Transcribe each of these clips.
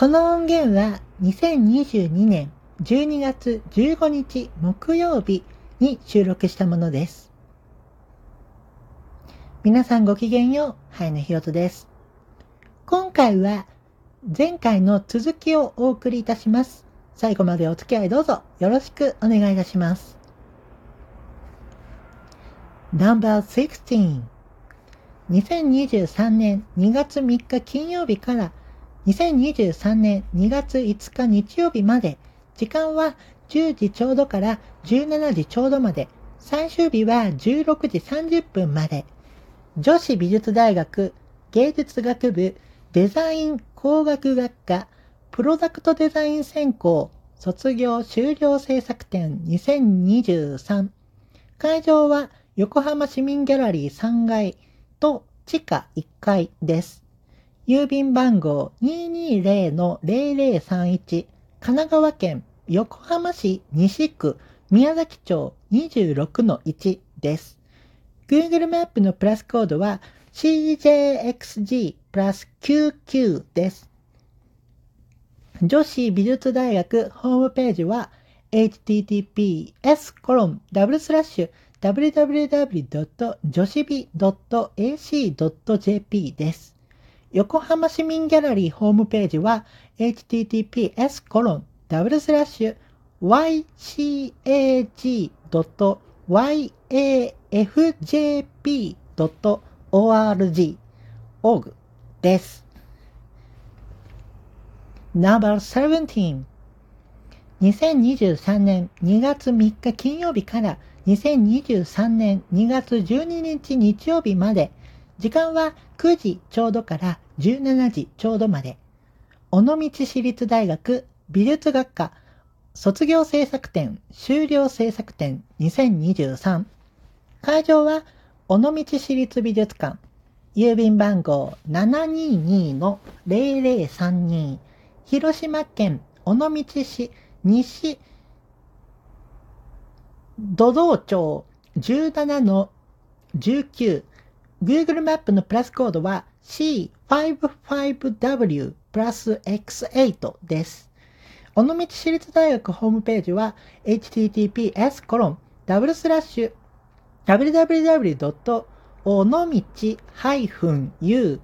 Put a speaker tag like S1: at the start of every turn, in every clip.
S1: この音源は2022年12月15日木曜日に収録したものです。皆さんごきげんよう、はいのひろとです。今回は前回の続きをお送りいたします。最後までお付き合いどうぞよろしくお願いいたします。No.16 2023年2月3日金曜日から2023年2月5日日曜日まで、時間は10時ちょうどから17時ちょうどまで、最終日は16時30分まで、女子美術大学芸術学部デザイン工学学科プロダクトデザイン専攻卒業修了制作展2023会場は横浜市民ギャラリー3階と地下1階です。郵便番号220-0031神奈川県横浜市西区宮崎町26-1です。Google マップのプラスコードは CJXG プラス99です。女子美術大学ホームページは https コロンダブルスラッシュ www. 女子美 .ac.jp です。横浜市民ギャラリーホームページは https コロンダブルスラッシュ ycag.yafjp.org org です。Number 17 2023年2月3日金曜日から2023年2月12日日曜日まで、時間は9時ちょうどから17時ちょうどまで、尾道市立大学美術学科卒業制作展修了制作展2023会場は尾道市立美術館。郵便番号722-0032広島県尾道市西土道町17-19 Google マップのプラスコードは C55W プラス X8 です。尾道市立大学ホームページは https コロンダブルスラッシュ www. おのみち -u.ac.jp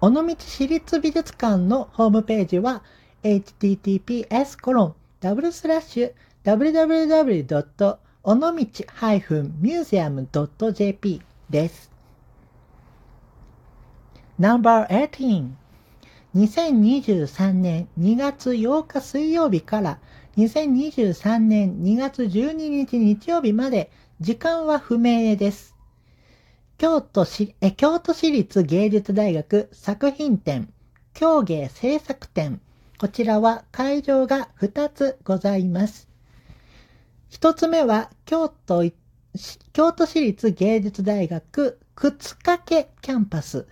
S1: 尾道市立美術館のホームページは https コロンダブルスラッシュ www. 尾道 -museum.jp です。No.18 2023年2月8日水曜日から2023年2月12日日曜日まで時間は不明です。京都市え京都市立芸術大学作品展京芸制作展こちらは会場が2つございます。1つ目は京都、京都市立芸術大学靴掛キャンパス。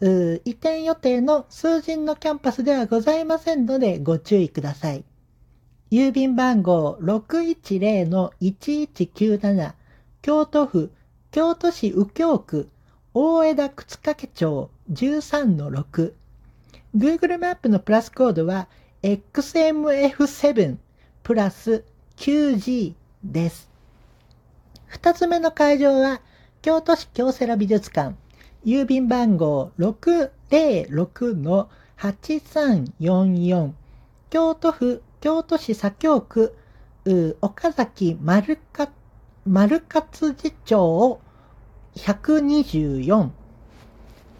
S1: 移転予定の数人のキャンパスではございませんのでご注意ください。郵便番号610-1197京都府京都市右京区大枝靴掛町13-6 Google マップのプラスコードは XMF7 プラス 9G です。二つ目の会場は京都市京セラ美術館郵便番号606-8344京都府京都市左京区岡崎丸か丸勝寺町124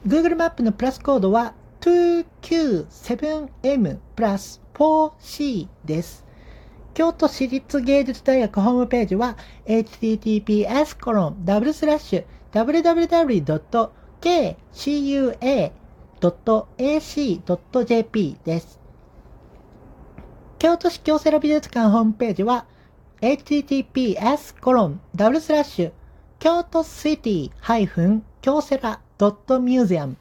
S1: Google マップのプラスコードは 2Q7M プラス 4C です。京都市立芸術大学ホームページは https コロンダブルスラッシュ www.kcua.ac.jp です。京都市京セラ美術館ホームページは https コロンダブルスラッシュ京都シティ京セラ .museum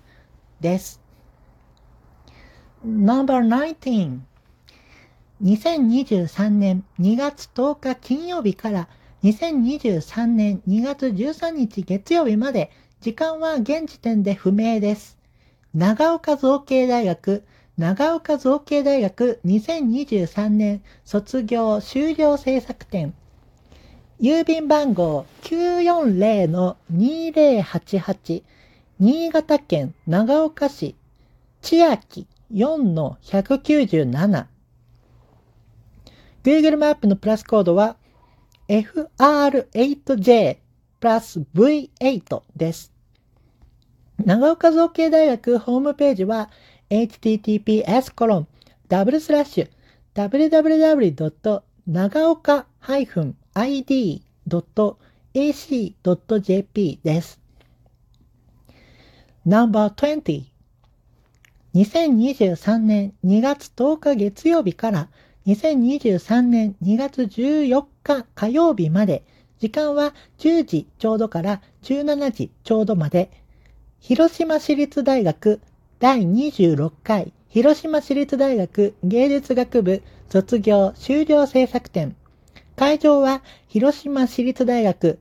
S1: です。No.19 2023年2月10日金曜日から2023年2月13日月曜日まで時間は現時点で不明です。長岡造形大学、長岡造形大学2023年卒業修了制作展。郵便番号940-2088新潟県長岡市千秋4-197 Google マップのプラスコードは FR8J プラス V8 です。長岡造形大学ホームページは https コロンダブルスラッシュ www. 長岡 -id.ac.jp です。No.20 2023年2月10日月曜日から2023年2月14日火曜日まで、時間は10時ちょうどから17時ちょうどまで、広島市立大学第26回広島市立大学芸術学部卒業修了制作展。会場は広島市立大学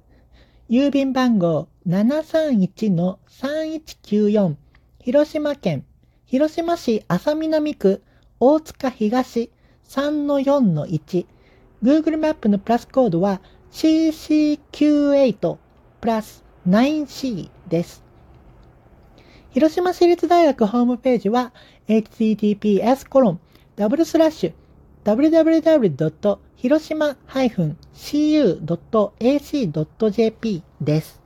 S1: 郵便番号731-3194広島県広島市安佐南区大塚東3の4の1 Google マップのプラスコードは CC98 プラス 9C です。広島市立大学ホームページは https コロンダブルスラッシュ www. 広島 -cu.ac.jp です。